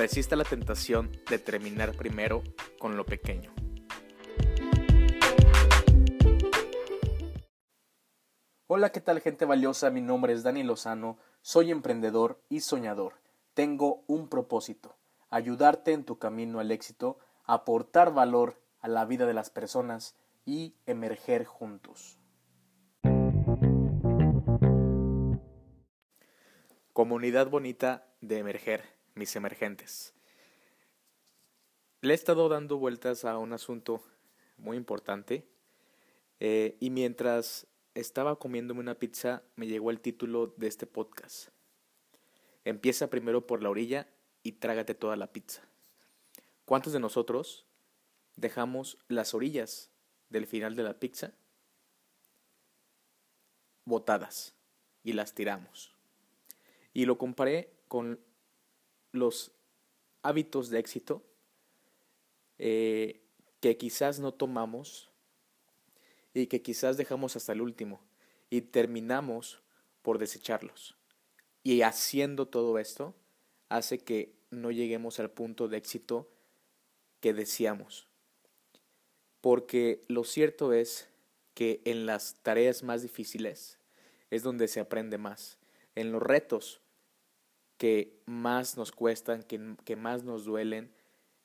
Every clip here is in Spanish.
Resista la tentación de terminar primero con lo pequeño. Hola, ¿qué tal gente valiosa? Mi nombre es Dani Lozano, soy emprendedor y soñador. Tengo un propósito, ayudarte en tu camino al éxito, aportar valor a la vida de las personas y emerger juntos. Comunidad bonita de emerger, mis emergentes. Le he estado dando vueltas a un asunto muy importante eh, y mientras estaba comiéndome una pizza me llegó el título de este podcast. Empieza primero por la orilla y trágate toda la pizza. ¿Cuántos de nosotros dejamos las orillas del final de la pizza botadas y las tiramos? Y lo comparé con los hábitos de éxito eh, que quizás no tomamos y que quizás dejamos hasta el último y terminamos por desecharlos. Y haciendo todo esto hace que no lleguemos al punto de éxito que deseamos. Porque lo cierto es que en las tareas más difíciles es donde se aprende más. En los retos que más nos cuestan, que, más nos duelen,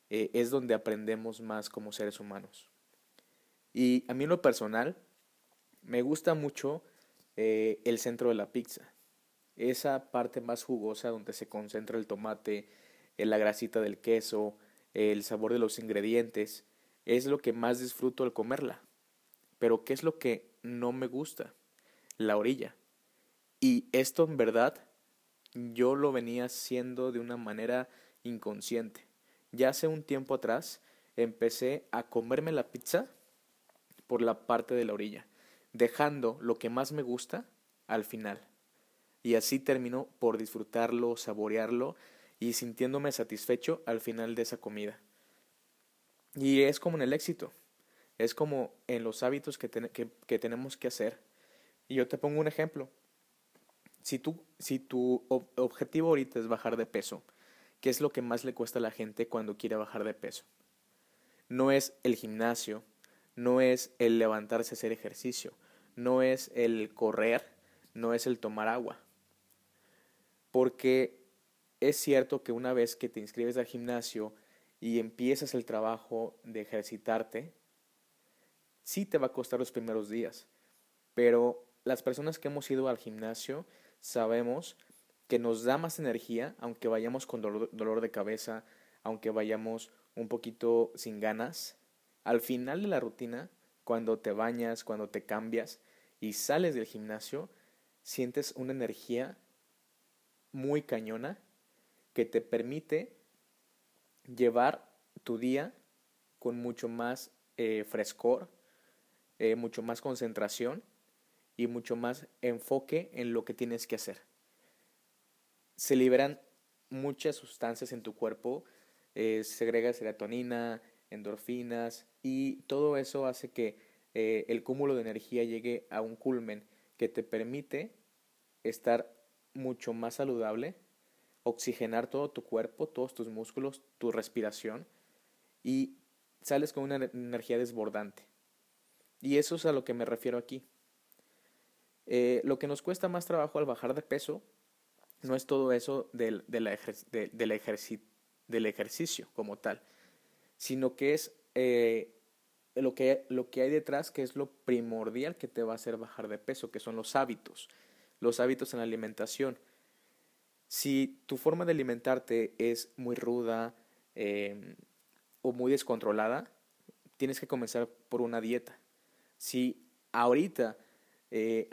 eh, es donde aprendemos más como seres humanos. Y a mí en lo personal, me gusta mucho eh, el centro de la pizza. Esa parte más jugosa donde se concentra el tomate, eh, la grasita del queso, el sabor de los ingredientes, es lo que más disfruto al comerla. Pero ¿qué es lo que no me gusta? La orilla. Y esto en verdad yo lo venía haciendo de una manera inconsciente. Ya hace un tiempo atrás empecé a comerme la pizza por la parte de la orilla, dejando lo que más me gusta al final. Y así termino por disfrutarlo, saborearlo y sintiéndome satisfecho al final de esa comida. Y es como en el éxito, es como en los hábitos que, que tenemos que hacer. Y yo te pongo un ejemplo si, tú, si tu objetivo ahorita es bajar de peso, ¿qué es lo que más le cuesta a la gente cuando quiere bajar de peso? No es el gimnasio, no es el levantarse a hacer ejercicio, no es el correr, no es el tomar agua. Porque es cierto que una vez que te inscribes al gimnasio y empiezas el trabajo de ejercitarte, sí te va a costar los primeros días. Pero las personas que hemos ido al gimnasio sabemos que nos da más energía, aunque vayamos con dolor, de cabeza, aunque vayamos un poquito sin ganas. Al final de la rutina, cuando te bañas, cuando te cambias y sales del gimnasio, sientes una energía muy cañona que te permite llevar tu día con mucho más eh, frescor, eh, mucho más concentración y mucho más enfoque en lo que tienes que hacer. Se liberan muchas sustancias en tu cuerpo, eh, segrega serotonina, endorfinas y todo eso hace que eh, el cúmulo de energía llegue a un culmen que te permite estar mucho más saludable, oxigenar todo tu cuerpo, todos tus músculos, tu respiración y sales con una energía desbordante. Y eso es a lo que me refiero aquí. Eh, lo que nos cuesta más trabajo al bajar de peso no es todo eso del, del, ejercicio como tal, sino que es eh, lo, que, lo que hay detrás, que es lo primordial que te va a hacer bajar de peso, que son los hábitos, los hábitos en la alimentación. Si tu forma de alimentarte es muy ruda em, o muy descontrolada, tienes que comenzar por una dieta. Si ahorita eh,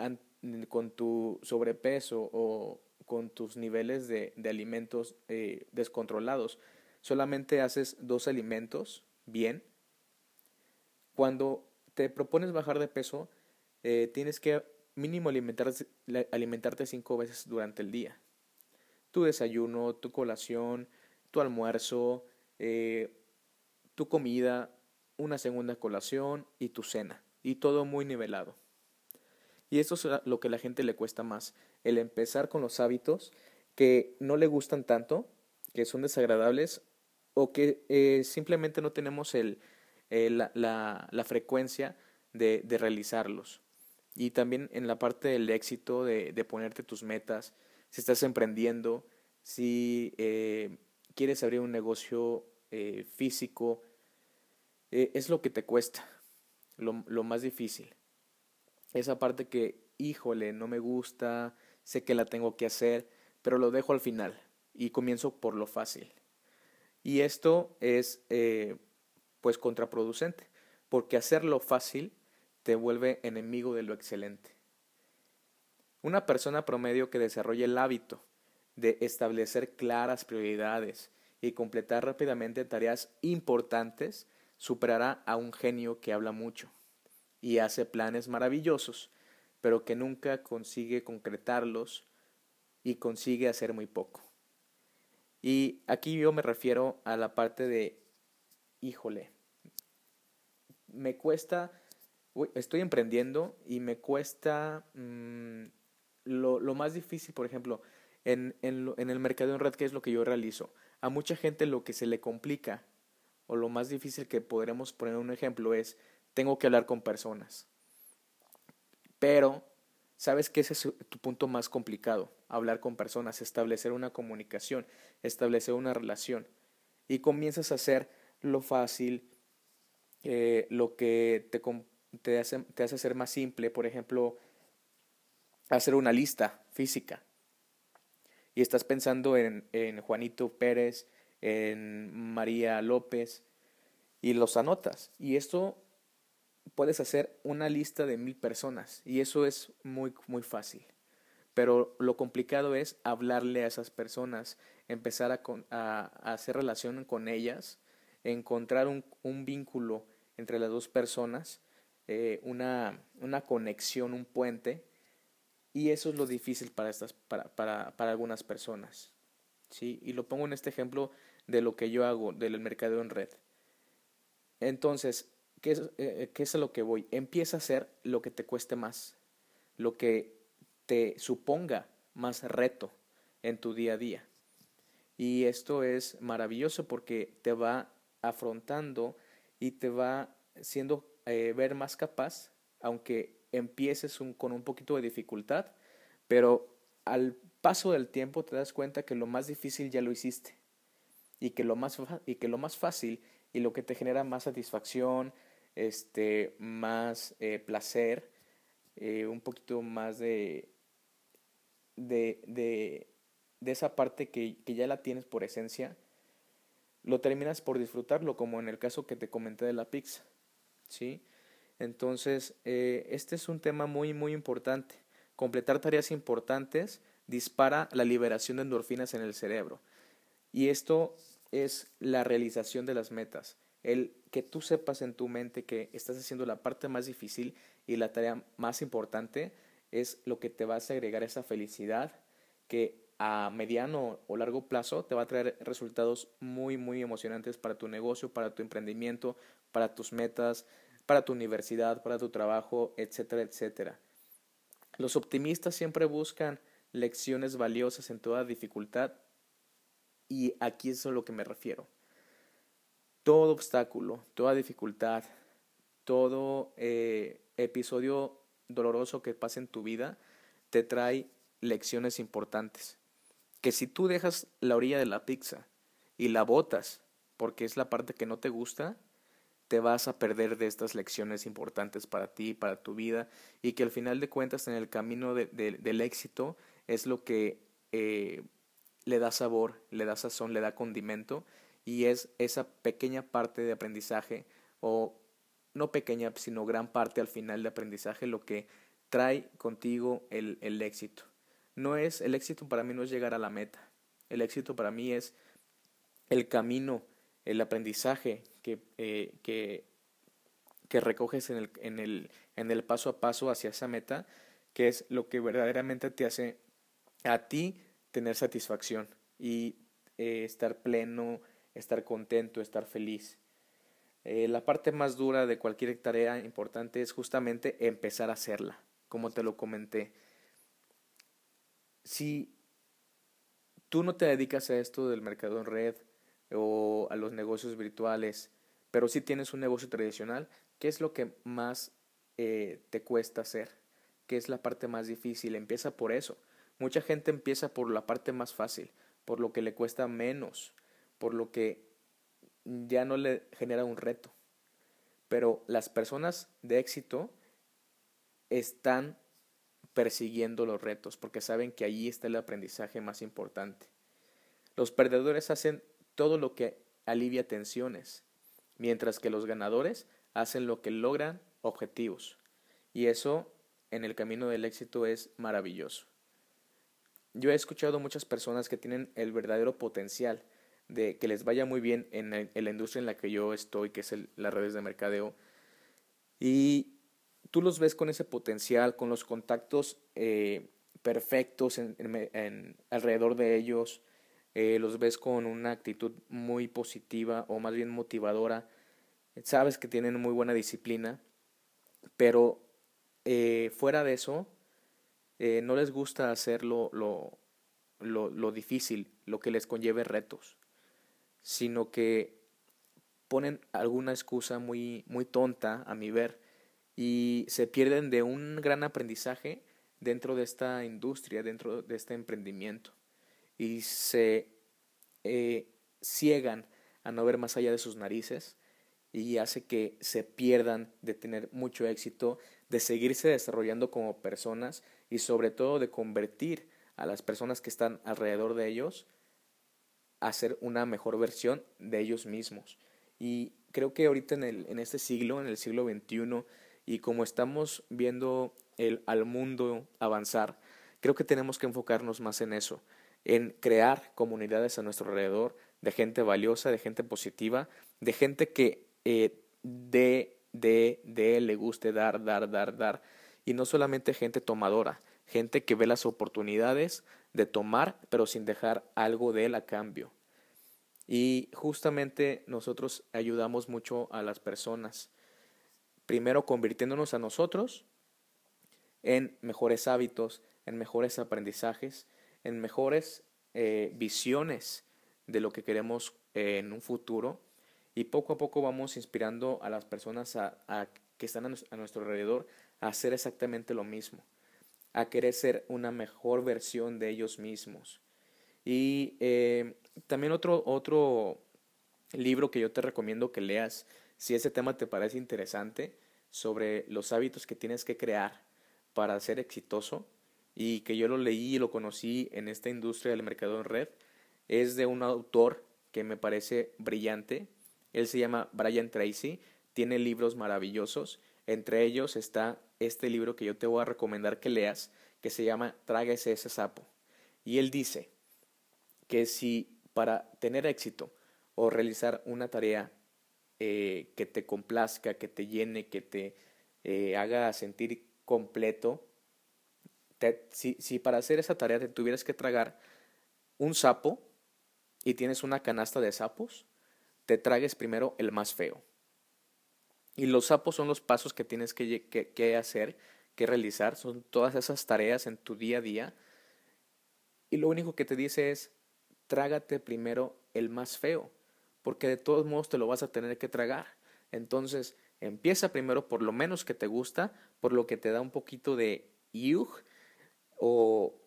con tu sobrepeso o con tus niveles de, alimentos eh, descontrolados. Solamente haces dos alimentos bien. Cuando te propones bajar de peso, eh, tienes que mínimo alimentarte, alimentarte cinco veces durante el día. Tu desayuno, tu colación, tu almuerzo, tu comida, una segunda colación y tu cena. Y todo muy nivelado. Y eso es lo que a la gente le cuesta más, el empezar con los hábitos que no le gustan tanto, que son desagradables o que eh, simplemente no tenemos el, la, la, la, frecuencia de, de, realizarlos. Y también en la parte del éxito, de, de ponerte tus metas, si estás emprendiendo, si eh, quieres abrir un negocio eh, físico, eh, es lo que te cuesta, lo, lo más difícil. Esa parte que, híjole, no me gusta, sé que la tengo que hacer, pero lo dejo al final y comienzo por lo fácil. Y esto es eh, pues contraproducente, porque hacerlo fácil te vuelve enemigo de lo excelente. Una persona promedio que desarrolle el hábito de establecer claras prioridades y completar rápidamente tareas importantes superará a un genio que habla mucho y hace planes maravillosos, pero que nunca consigue concretarlos y consigue hacer muy poco. Y aquí yo me refiero a la parte de, híjole, me cuesta, estoy emprendiendo y me cuesta mm, lo, más difícil, por ejemplo, en, en, en el mercado en red, que es lo que yo realizo. A mucha gente lo que se le complica o lo más difícil que podremos poner un ejemplo es, tengo que hablar con personas. Pero sabes que ese es tu punto más complicado, hablar con personas, establecer una comunicación, establecer una relación. Y comienzas a hacer lo fácil, eh, lo que te, te, hace, te hace ser más simple, por ejemplo, hacer una lista física. Y estás pensando en, en Juanito Pérez, en María López, y los anotas. Y esto puedes hacer una lista de mil personas y eso es muy, muy fácil. Pero lo complicado es hablarle a esas personas, empezar a, a, hacer relación con ellas, encontrar un, un, vínculo entre las dos personas, eh, una, una, conexión, un puente, y eso es lo difícil para, estas, para, para, para algunas personas. ¿sí? Y lo pongo en este ejemplo de lo que yo hago del mercado en red. Entonces, ¿Qué es, eh, ¿Qué es a lo que voy? Empieza a hacer lo que te cueste más, lo que te suponga más reto en tu día a día. Y esto es maravilloso porque te va afrontando y te va siendo eh, ver más capaz, aunque empieces con un poquito de dificultad, pero al paso del tiempo te das cuenta que lo más difícil ya lo hiciste y que lo más, y que lo más fácil y lo que te genera más satisfacción, este, más eh, placer, eh, un poquito más de, de, de, de esa parte que, que, ya la tienes por esencia, lo terminas por disfrutarlo, como en el caso que te comenté de la pizza, ¿sí? Entonces, eh, este es un tema muy, muy importante. Completar tareas importantes dispara la liberación de endorfinas en el cerebro. Y esto es la realización de las metas el que tú sepas en tu mente que estás haciendo la parte más difícil y la tarea más importante es lo que te va a agregar esa felicidad que a mediano o largo plazo te va a traer resultados muy muy emocionantes para tu negocio, para tu emprendimiento, para tus metas, para tu universidad, para tu trabajo, etcétera, etcétera. Los optimistas siempre buscan lecciones valiosas en toda dificultad y aquí es a lo que me refiero todo obstáculo, toda dificultad, todo eh, episodio doloroso que pase en tu vida te trae lecciones importantes. Que si tú dejas la orilla de la pizza y la botas porque es la parte que no te gusta, te vas a perder de estas lecciones importantes para ti, para tu vida, y que al final de cuentas en el camino del éxito es lo que eh, le da sabor, le da sazón, le da condimento y es esa pequeña parte de aprendizaje o no pequeña sino gran parte al final de aprendizaje lo que trae contigo el, el éxito. No es, el éxito para mí no es llegar a la meta. El éxito para mí es el camino, el aprendizaje que, eh, que, que recoges en el, en, el, en el paso a paso hacia esa meta, que es lo que verdaderamente te hace a ti tener satisfacción y eh, estar pleno, estar contento, estar feliz. Eh, la parte más dura de cualquier tarea importante es justamente empezar a hacerla, como te lo comenté. Si tú no te dedicas a esto del mercado en red o a los negocios virtuales, pero sí tienes un negocio tradicional, ¿qué es lo que más eh, te cuesta hacer? ¿Qué es la parte más difícil? Empieza por eso. Mucha gente empieza por la parte más fácil, por lo que le cuesta menos, por lo que ya no le genera un reto. Pero las personas de éxito están persiguiendo los retos porque saben que allí está el aprendizaje más importante. Los perdedores hacen todo lo que alivia tensiones, mientras que los ganadores hacen lo que logran objetivos. Y eso en el camino del éxito es maravilloso. Yo he escuchado muchas personas que tienen el verdadero potencial de que les vaya muy bien en, la industria en la que yo estoy, que es las redes de mercadeo. Y tú los ves con ese potencial, con los contactos eh, perfectos en, alrededor de ellos, eh, los ves con una actitud muy positiva o más bien motivadora, sabes que tienen muy buena disciplina, pero eh, fuera de eso, no les gusta hacer lo, lo, lo difícil, lo que les conlleve retos sino que ponen alguna excusa muy, muy tonta, a mi ver, y se pierden de un gran aprendizaje dentro de esta industria, dentro de este emprendimiento, y se eh, ciegan a no ver más allá de sus narices y hace que se pierdan de tener mucho éxito, de seguirse desarrollando como personas y sobre todo de convertir a las personas que están alrededor de ellos hacer una mejor versión de ellos mismos. Y creo que ahorita en, el, en este siglo, en el siglo XXI, y como estamos viendo el, al mundo avanzar, creo que tenemos que enfocarnos más en eso, en crear comunidades a nuestro alrededor de gente valiosa, de gente positiva, de gente que eh, de, de, de le guste dar, dar, dar, dar, y no solamente gente tomadora, gente que ve las oportunidades de tomar, pero sin dejar algo de él a cambio. Y justamente nosotros ayudamos mucho a las personas, primero convirtiéndonos a nosotros en mejores hábitos, en mejores aprendizajes, en mejores eh, visiones de lo que queremos eh, en un futuro. Y poco a poco vamos inspirando a las personas a, que están a, nuestro alrededor a hacer exactamente lo mismo a querer ser una mejor versión de ellos mismos. Y eh, también otro, otro libro que yo te recomiendo que leas, si ese tema te parece interesante, sobre los hábitos que tienes que crear para ser exitoso, y que yo lo leí y lo conocí en esta industria del mercado en red, es de un autor que me parece brillante. Él se llama Brian Tracy, tiene libros maravillosos. Entre ellos está este libro que yo te voy a recomendar que leas, que se llama Tráguese ese sapo. Y él dice que si para tener éxito o realizar una tarea eh, que te complazca, que te llene, que te eh, haga sentir completo, si, si para hacer esa tarea te tuvieras que tragar un sapo y tienes una canasta de sapos, te tragues primero el más feo. Y los sapos son los pasos que tienes que, que, hacer, que realizar, son todas esas tareas en tu día a día. Y lo único que te dice es, trágate primero el más feo, porque de todos modos te lo vas a tener que tragar. Entonces, empieza primero por lo menos que te gusta, por lo que te da un poquito de yug o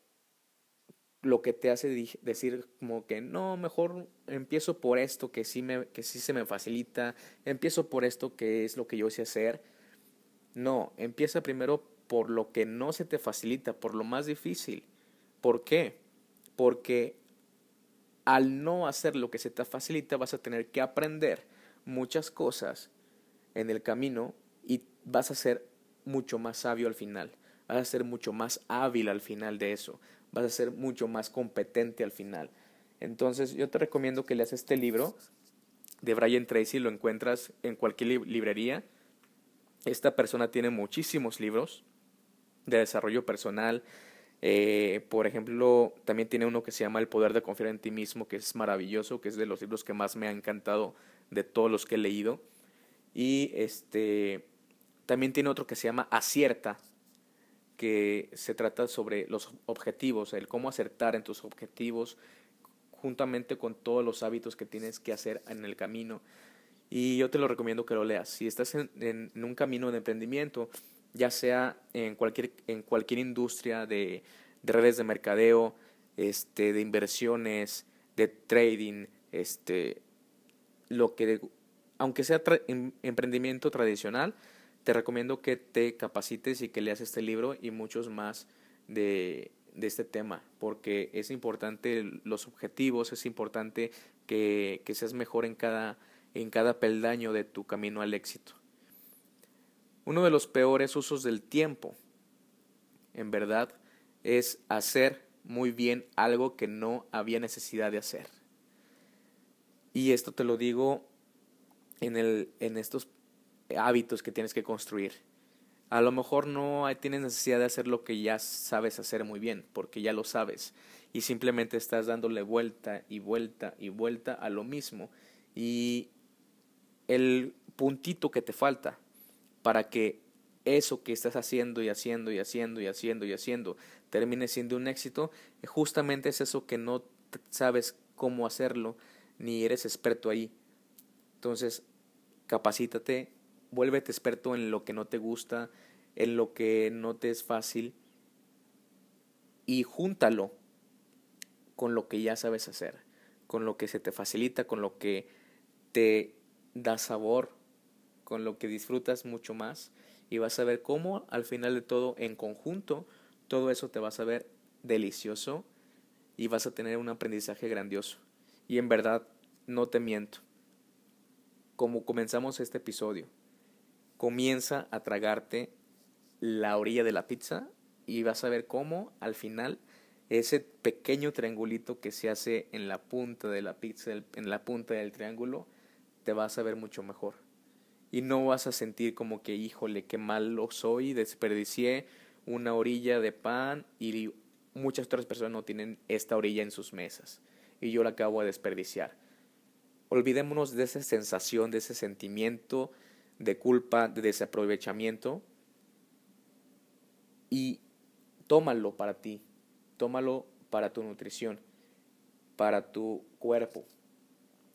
lo que te hace decir como que no, mejor empiezo por esto que sí, me, que sí se me facilita, empiezo por esto que es lo que yo sé hacer. No, empieza primero por lo que no se te facilita, por lo más difícil. ¿Por qué? Porque al no hacer lo que se te facilita vas a tener que aprender muchas cosas en el camino y vas a ser mucho más sabio al final, vas a ser mucho más hábil al final de eso vas a ser mucho más competente al final. Entonces yo te recomiendo que leas este libro de Brian Tracy, lo encuentras en cualquier librería. Esta persona tiene muchísimos libros de desarrollo personal. Eh, por ejemplo, también tiene uno que se llama El poder de confiar en ti mismo, que es maravilloso, que es de los libros que más me ha encantado de todos los que he leído. Y este también tiene otro que se llama Acierta, que se trata sobre los objetivos, el cómo acertar en tus objetivos, juntamente con todos los hábitos que tienes que hacer en el camino. Y yo te lo recomiendo que lo leas. Si estás en, un camino de emprendimiento, ya sea en cualquier, en cualquier industria de, redes de mercadeo, este, de inversiones, de trading, este, lo que, aunque sea em, emprendimiento tradicional, te recomiendo que te capacites y que leas este libro y muchos más de, este tema, porque es importante los objetivos, es importante que, que seas mejor en cada, en cada peldaño de tu camino al éxito. Uno de los peores usos del tiempo, en verdad, es hacer muy bien algo que no había necesidad de hacer. Y esto te lo digo en, el, en estos hábitos que tienes que construir. A lo mejor no tienes necesidad de hacer lo que ya sabes hacer muy bien, porque ya lo sabes, y simplemente estás dándole vuelta y vuelta y vuelta a lo mismo. Y el puntito que te falta para que eso que estás haciendo y haciendo y haciendo y haciendo y haciendo termine siendo un éxito, justamente es eso que no sabes cómo hacerlo, ni eres experto ahí. Entonces, capacítate, vuélvete experto en lo que no te gusta, en lo que no te es fácil y júntalo con lo que ya sabes hacer, con lo que se te facilita, con lo que te da sabor, con lo que disfrutas mucho más y vas a ver cómo al final de todo en conjunto todo eso te va a ver delicioso y vas a tener un aprendizaje grandioso. Y en verdad, no te miento. Como comenzamos este episodio, comienza a tragarte la orilla de la pizza y vas a ver cómo al final ese pequeño triangulito que se hace en la punta de la pizza, en la punta del triángulo, te vas a ver mucho mejor. Y no vas a sentir como que, híjole, qué malo soy, desperdicié una orilla de pan y muchas otras personas no tienen esta orilla en sus mesas. Y yo la acabo de desperdiciar. Olvidémonos de esa sensación, de ese sentimiento de culpa, de desaprovechamiento y tómalo para ti, tómalo para tu nutrición, para tu cuerpo,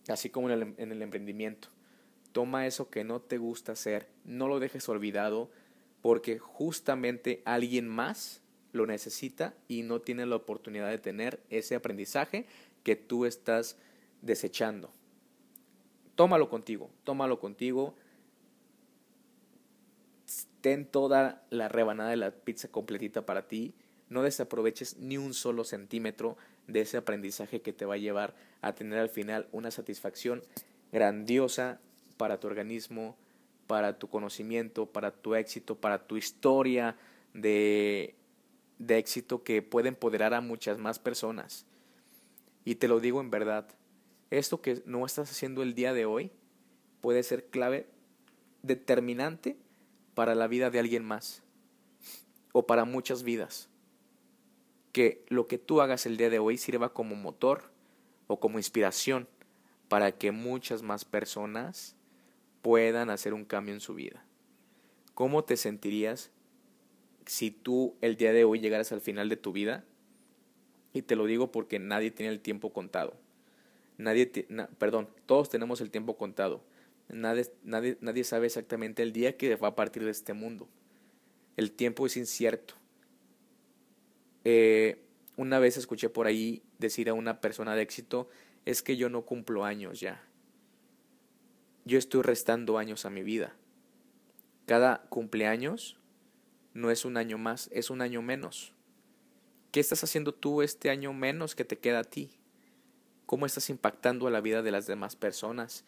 así como en el, en el emprendimiento. Toma eso que no te gusta hacer, no lo dejes olvidado, porque justamente alguien más lo necesita y no tiene la oportunidad de tener ese aprendizaje que tú estás desechando. Tómalo contigo, tómalo contigo. Ten toda la rebanada de la pizza completita para ti. No desaproveches ni un solo centímetro de ese aprendizaje que te va a llevar a tener al final una satisfacción grandiosa para tu organismo, para tu conocimiento, para tu éxito, para tu historia de, de éxito que puede empoderar a muchas más personas. Y te lo digo en verdad, esto que no estás haciendo el día de hoy puede ser clave determinante para la vida de alguien más o para muchas vidas. Que lo que tú hagas el día de hoy sirva como motor o como inspiración para que muchas más personas puedan hacer un cambio en su vida. ¿Cómo te sentirías si tú el día de hoy llegaras al final de tu vida? Y te lo digo porque nadie tiene el tiempo contado. Nadie, perdón, todos tenemos el tiempo contado. Nadie, nadie, nadie sabe exactamente el día que va a partir de este mundo. El tiempo es incierto. Eh, una vez escuché por ahí decir a una persona de éxito, es que yo no cumplo años ya. Yo estoy restando años a mi vida. Cada cumpleaños no es un año más, es un año menos. ¿Qué estás haciendo tú este año menos que te queda a ti? ¿Cómo estás impactando a la vida de las demás personas?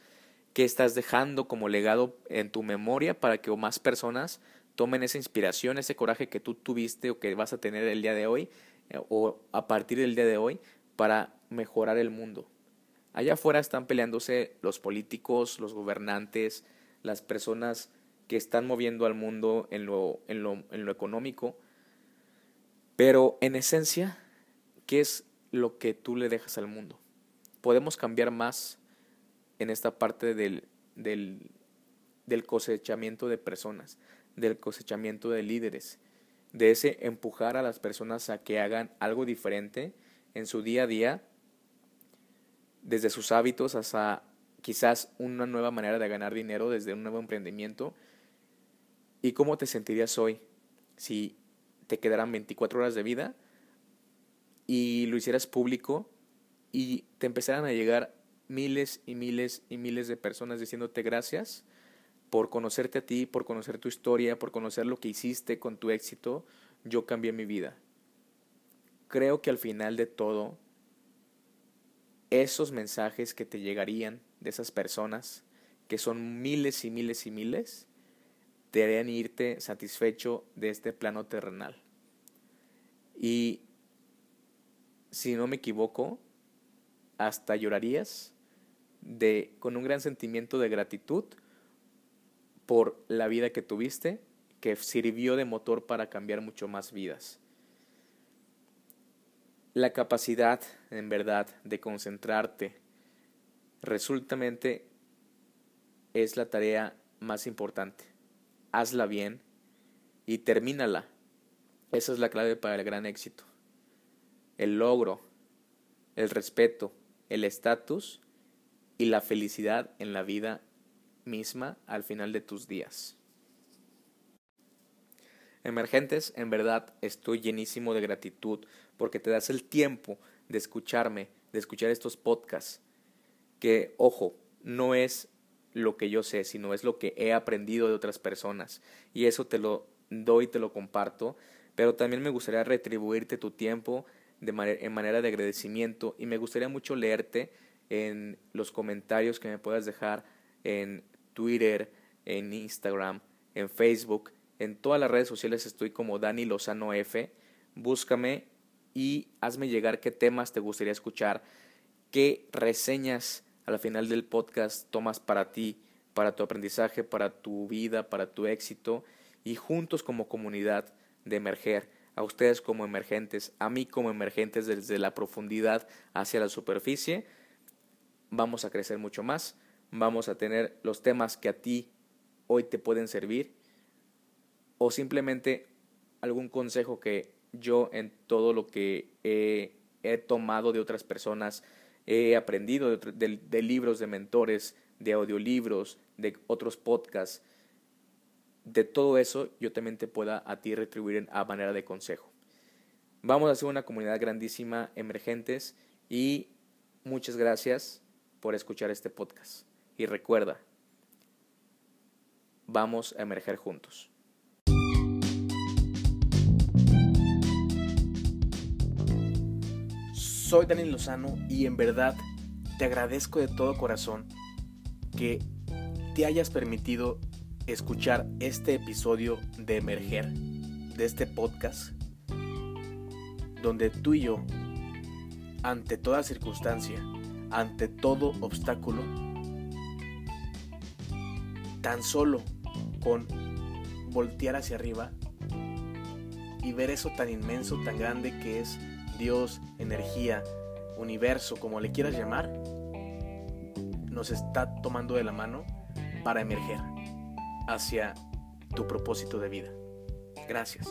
¿Qué estás dejando como legado en tu memoria para que más personas tomen esa inspiración, ese coraje que tú tuviste o que vas a tener el día de hoy eh, o a partir del día de hoy para mejorar el mundo? Allá afuera están peleándose los políticos, los gobernantes, las personas que están moviendo al mundo en lo, en lo, en lo económico, pero en esencia, ¿qué es lo que tú le dejas al mundo? Podemos cambiar más en esta parte del, del, del cosechamiento de personas, del cosechamiento de líderes, de ese empujar a las personas a que hagan algo diferente en su día a día desde sus hábitos hasta quizás una nueva manera de ganar dinero, desde un nuevo emprendimiento. ¿Y cómo te sentirías hoy si te quedaran 24 horas de vida y lo hicieras público y te empezaran a llegar miles y miles y miles de personas diciéndote gracias por conocerte a ti, por conocer tu historia, por conocer lo que hiciste con tu éxito, yo cambié mi vida. Creo que al final de todo, esos mensajes que te llegarían de esas personas, que son miles y miles y miles, te harían irte satisfecho de este plano terrenal. Y si no me equivoco, hasta llorarías de con un gran sentimiento de gratitud por la vida que tuviste, que sirvió de motor para cambiar mucho más vidas. La capacidad, en verdad, de concentrarte, resultamente es la tarea más importante. Hazla bien y termínala. Esa es la clave para el gran éxito. El logro, el respeto, el estatus y la felicidad en la vida misma al final de tus días. Emergentes, en verdad estoy llenísimo de gratitud porque te das el tiempo de escucharme, de escuchar estos podcasts, que, ojo, no es lo que yo sé, sino es lo que he aprendido de otras personas. Y eso te lo doy, te lo comparto, pero también me gustaría retribuirte tu tiempo de en manera de agradecimiento y me gustaría mucho leerte en los comentarios que me puedas dejar en Twitter, en Instagram, en Facebook, en todas las redes sociales estoy como Dani Lozano F. Búscame y hazme llegar qué temas te gustaría escuchar, qué reseñas al final del podcast tomas para ti, para tu aprendizaje, para tu vida, para tu éxito y juntos como comunidad de emerger, a ustedes como emergentes, a mí como emergentes desde la profundidad hacia la superficie, vamos a crecer mucho más vamos a tener los temas que a ti hoy te pueden servir o simplemente algún consejo que yo en todo lo que he, tomado de otras personas, he aprendido de, libros de mentores, de audiolibros, de otros podcasts, de todo eso yo también te pueda a ti retribuir a manera de consejo. Vamos a hacer una comunidad grandísima, emergentes, y muchas gracias por escuchar este podcast. Y recuerda, vamos a emerger juntos. Soy Daniel Lozano y en verdad te agradezco de todo corazón que te hayas permitido escuchar este episodio de Emerger, de este podcast, donde tú y yo, ante toda circunstancia, ante todo obstáculo, tan solo con voltear hacia arriba y ver eso tan inmenso, tan grande que es Dios, energía, universo, como le quieras llamar, nos está tomando de la mano para emerger hacia tu propósito de vida. Gracias.